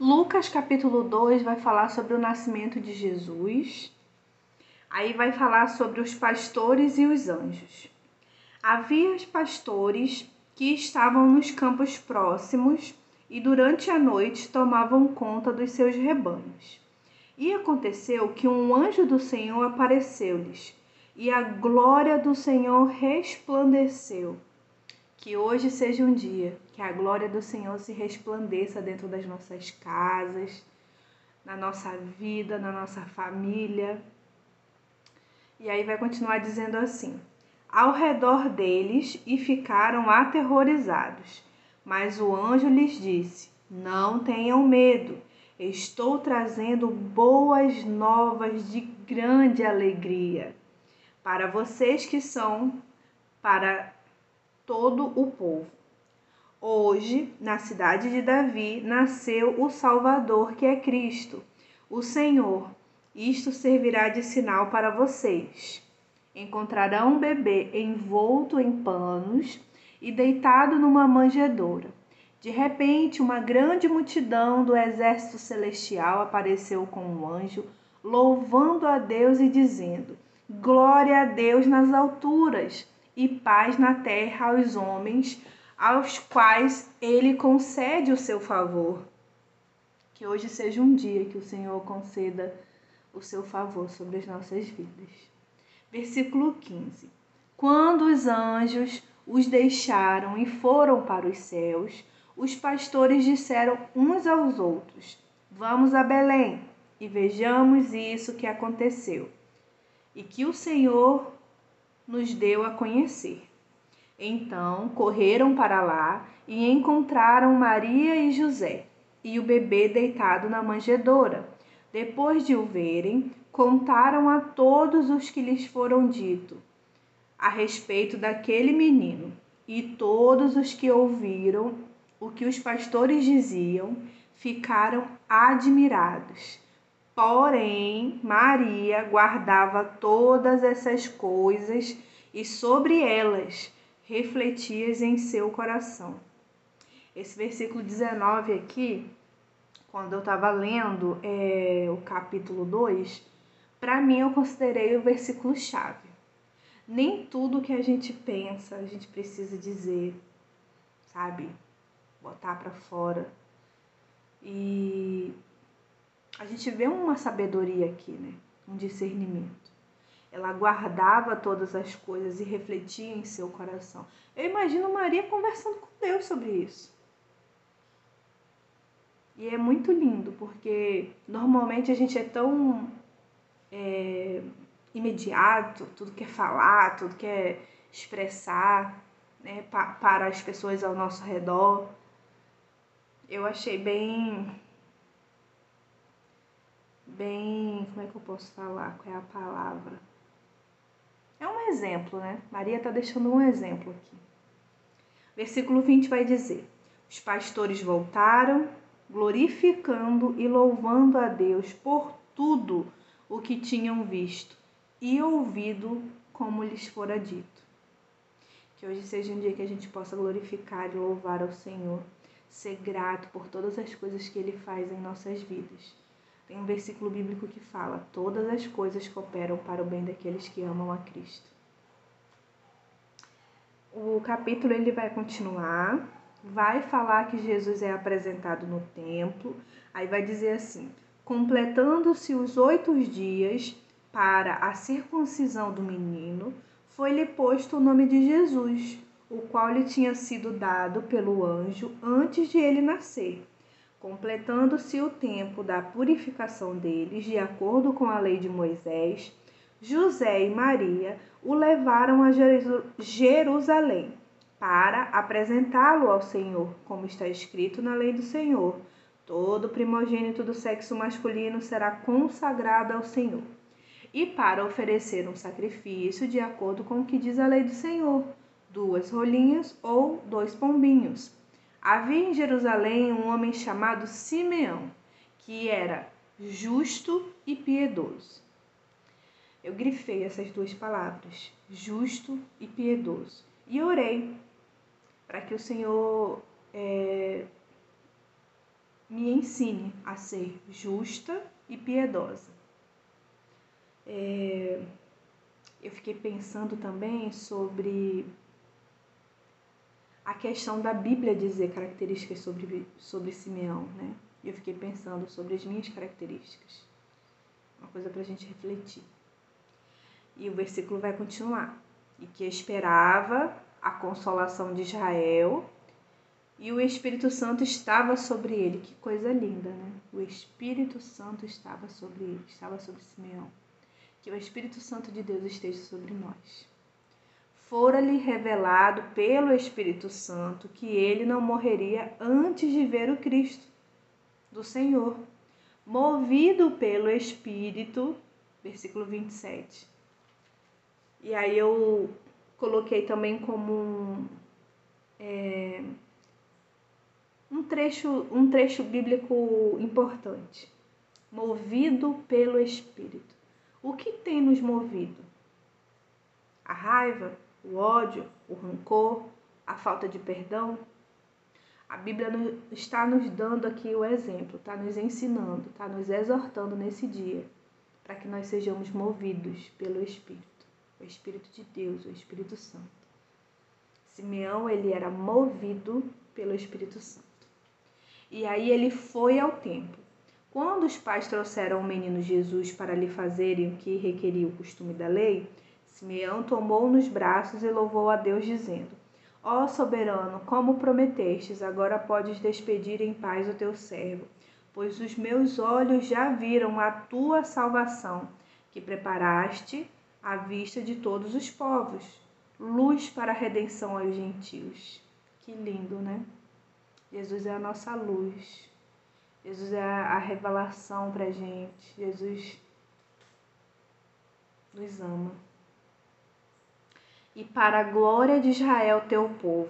Lucas capítulo 2 vai falar sobre o nascimento de Jesus. Aí vai falar sobre os pastores e os anjos. Havia os pastores que estavam nos campos próximos e durante a noite tomavam conta dos seus rebanhos. E aconteceu que um anjo do Senhor apareceu-lhes, e a glória do Senhor resplandeceu. Que hoje seja um dia que a glória do Senhor se resplandeça dentro das nossas casas, na nossa vida, na nossa família. E aí vai continuar dizendo assim: ao redor deles e ficaram aterrorizados. Mas o anjo lhes disse: Não tenham medo, estou trazendo boas novas de grande alegria para vocês que são para todo o povo. Hoje, na cidade de Davi, nasceu o Salvador, que é Cristo, o Senhor. Isto servirá de sinal para vocês encontrarão um bebê envolto em panos e deitado numa manjedoura. De repente, uma grande multidão do exército celestial apareceu com um anjo, louvando a Deus e dizendo: Glória a Deus nas alturas e paz na terra aos homens, aos quais ele concede o seu favor. Que hoje seja um dia que o Senhor conceda o seu favor sobre as nossas vidas. Versículo 15: Quando os anjos os deixaram e foram para os céus, os pastores disseram uns aos outros: Vamos a Belém e vejamos isso que aconteceu e que o Senhor nos deu a conhecer. Então correram para lá e encontraram Maria e José e o bebê deitado na manjedoura. Depois de o verem, contaram a todos os que lhes foram dito a respeito daquele menino, e todos os que ouviram o que os pastores diziam ficaram admirados. Porém, Maria guardava todas essas coisas e sobre elas refletia em seu coração. Esse versículo 19 aqui, quando eu estava lendo é, o capítulo 2, para mim eu considerei o versículo chave. Nem tudo que a gente pensa a gente precisa dizer, sabe? Botar para fora. E a gente vê uma sabedoria aqui, né? Um discernimento. Ela guardava todas as coisas e refletia em seu coração. Eu imagino Maria conversando com Deus sobre isso. E é muito lindo, porque normalmente a gente é tão é, imediato, tudo quer falar, tudo quer expressar né, pa, para as pessoas ao nosso redor. Eu achei bem. Bem. Como é que eu posso falar? Qual é a palavra? É um exemplo, né? Maria está deixando um exemplo aqui. Versículo 20 vai dizer: Os pastores voltaram, glorificando e louvando a Deus por tudo o que tinham visto e ouvido como lhes fora dito. Que hoje seja um dia que a gente possa glorificar e louvar ao Senhor, ser grato por todas as coisas que Ele faz em nossas vidas. Tem um versículo bíblico que fala: todas as coisas cooperam para o bem daqueles que amam a Cristo. O capítulo ele vai continuar, vai falar que Jesus é apresentado no templo, aí vai dizer assim: Completando-se os oito dias para a circuncisão do menino, foi-lhe posto o nome de Jesus, o qual lhe tinha sido dado pelo anjo antes de ele nascer. Completando-se o tempo da purificação deles, de acordo com a lei de Moisés, José e Maria o levaram a Jerusalém para apresentá-lo ao Senhor, como está escrito na lei do Senhor Todo primogênito do sexo masculino será consagrado ao Senhor, e para oferecer um sacrifício de acordo com o que diz a lei do Senhor, duas rolinhas ou dois pombinhos. Havia em Jerusalém um homem chamado Simeão, que era justo e piedoso. Eu grifei essas duas palavras, justo e piedoso, e orei para que o Senhor é, me ensine a ser justa e piedosa. É, eu fiquei pensando também sobre a questão da Bíblia dizer características sobre, sobre Simeão, né? Eu fiquei pensando sobre as minhas características. Uma coisa para a gente refletir. E o versículo vai continuar. E que esperava a consolação de Israel e o Espírito Santo estava sobre ele. Que coisa linda, né? O Espírito Santo estava sobre ele, estava sobre Simeão. Que o Espírito Santo de Deus esteja sobre nós. Fora-lhe revelado pelo Espírito Santo que ele não morreria antes de ver o Cristo do Senhor, movido pelo Espírito, versículo 27. E aí eu coloquei também como um, é, um, trecho, um trecho bíblico importante. Movido pelo Espírito. O que tem nos movido? A raiva, o ódio, o rancor, a falta de perdão? A Bíblia está nos dando aqui o exemplo, está nos ensinando, está nos exortando nesse dia, para que nós sejamos movidos pelo Espírito o Espírito de Deus, o Espírito Santo. Simeão, ele era movido pelo Espírito Santo. E aí ele foi ao templo. Quando os pais trouxeram o menino Jesus para lhe fazerem o que requeria o costume da lei, Simeão tomou nos braços e louvou a Deus, dizendo: Ó soberano, como prometestes, agora podes despedir em paz o teu servo, pois os meus olhos já viram a tua salvação, que preparaste à vista de todos os povos, luz para a redenção aos gentios. Que lindo, né? Jesus é a nossa luz. Jesus é a revelação para gente. Jesus nos ama. E para a glória de Israel, teu povo.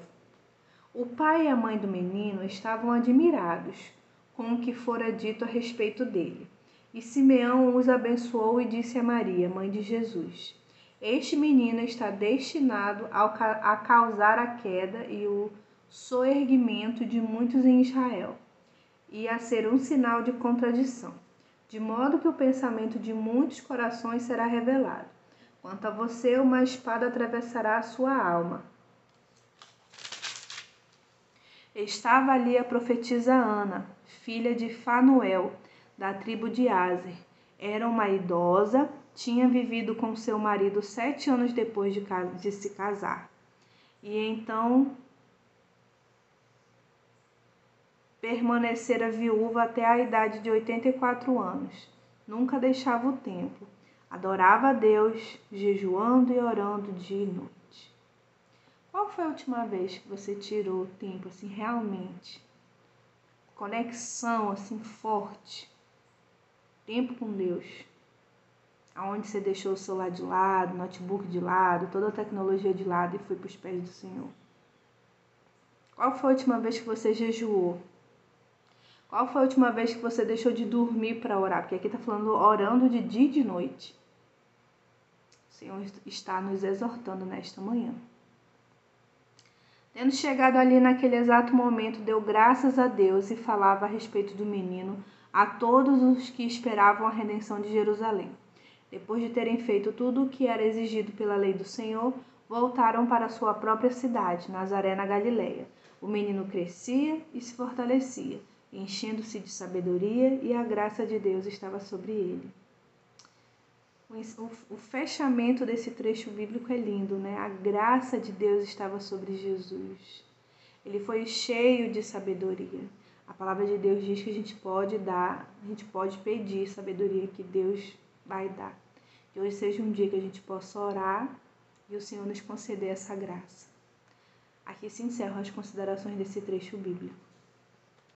O pai e a mãe do menino estavam admirados com o que fora dito a respeito dele. E Simeão os abençoou e disse a Maria, mãe de Jesus: Este menino está destinado a causar a queda e o soerguimento de muitos em Israel, e a ser um sinal de contradição, de modo que o pensamento de muitos corações será revelado. Quanto a você, uma espada atravessará a sua alma. Estava ali a profetisa Ana, filha de Fanuel, da tribo de Azer. Era uma idosa, tinha vivido com seu marido sete anos depois de, de se casar. E então permanecera viúva até a idade de 84 anos. Nunca deixava o templo. Adorava a Deus, jejuando e orando dia e noite. Qual foi a última vez que você tirou tempo assim realmente? Conexão assim forte Tempo com Deus. Aonde você deixou o celular de lado, notebook de lado, toda a tecnologia de lado e foi para os pés do Senhor. Qual foi a última vez que você jejuou? Qual foi a última vez que você deixou de dormir para orar? Porque aqui está falando orando de dia e de noite. O Senhor está nos exortando nesta manhã. Tendo chegado ali naquele exato momento, deu graças a Deus e falava a respeito do menino a todos os que esperavam a redenção de Jerusalém. Depois de terem feito tudo o que era exigido pela lei do Senhor, voltaram para sua própria cidade, Nazaré na Galiléia. O menino crescia e se fortalecia, enchendo-se de sabedoria, e a graça de Deus estava sobre ele. O fechamento desse trecho bíblico é lindo, né? A graça de Deus estava sobre Jesus. Ele foi cheio de sabedoria. A palavra de Deus diz que a gente pode dar, a gente pode pedir sabedoria que Deus vai dar. Que hoje seja um dia que a gente possa orar e o Senhor nos conceder essa graça. Aqui se encerram as considerações desse trecho bíblico.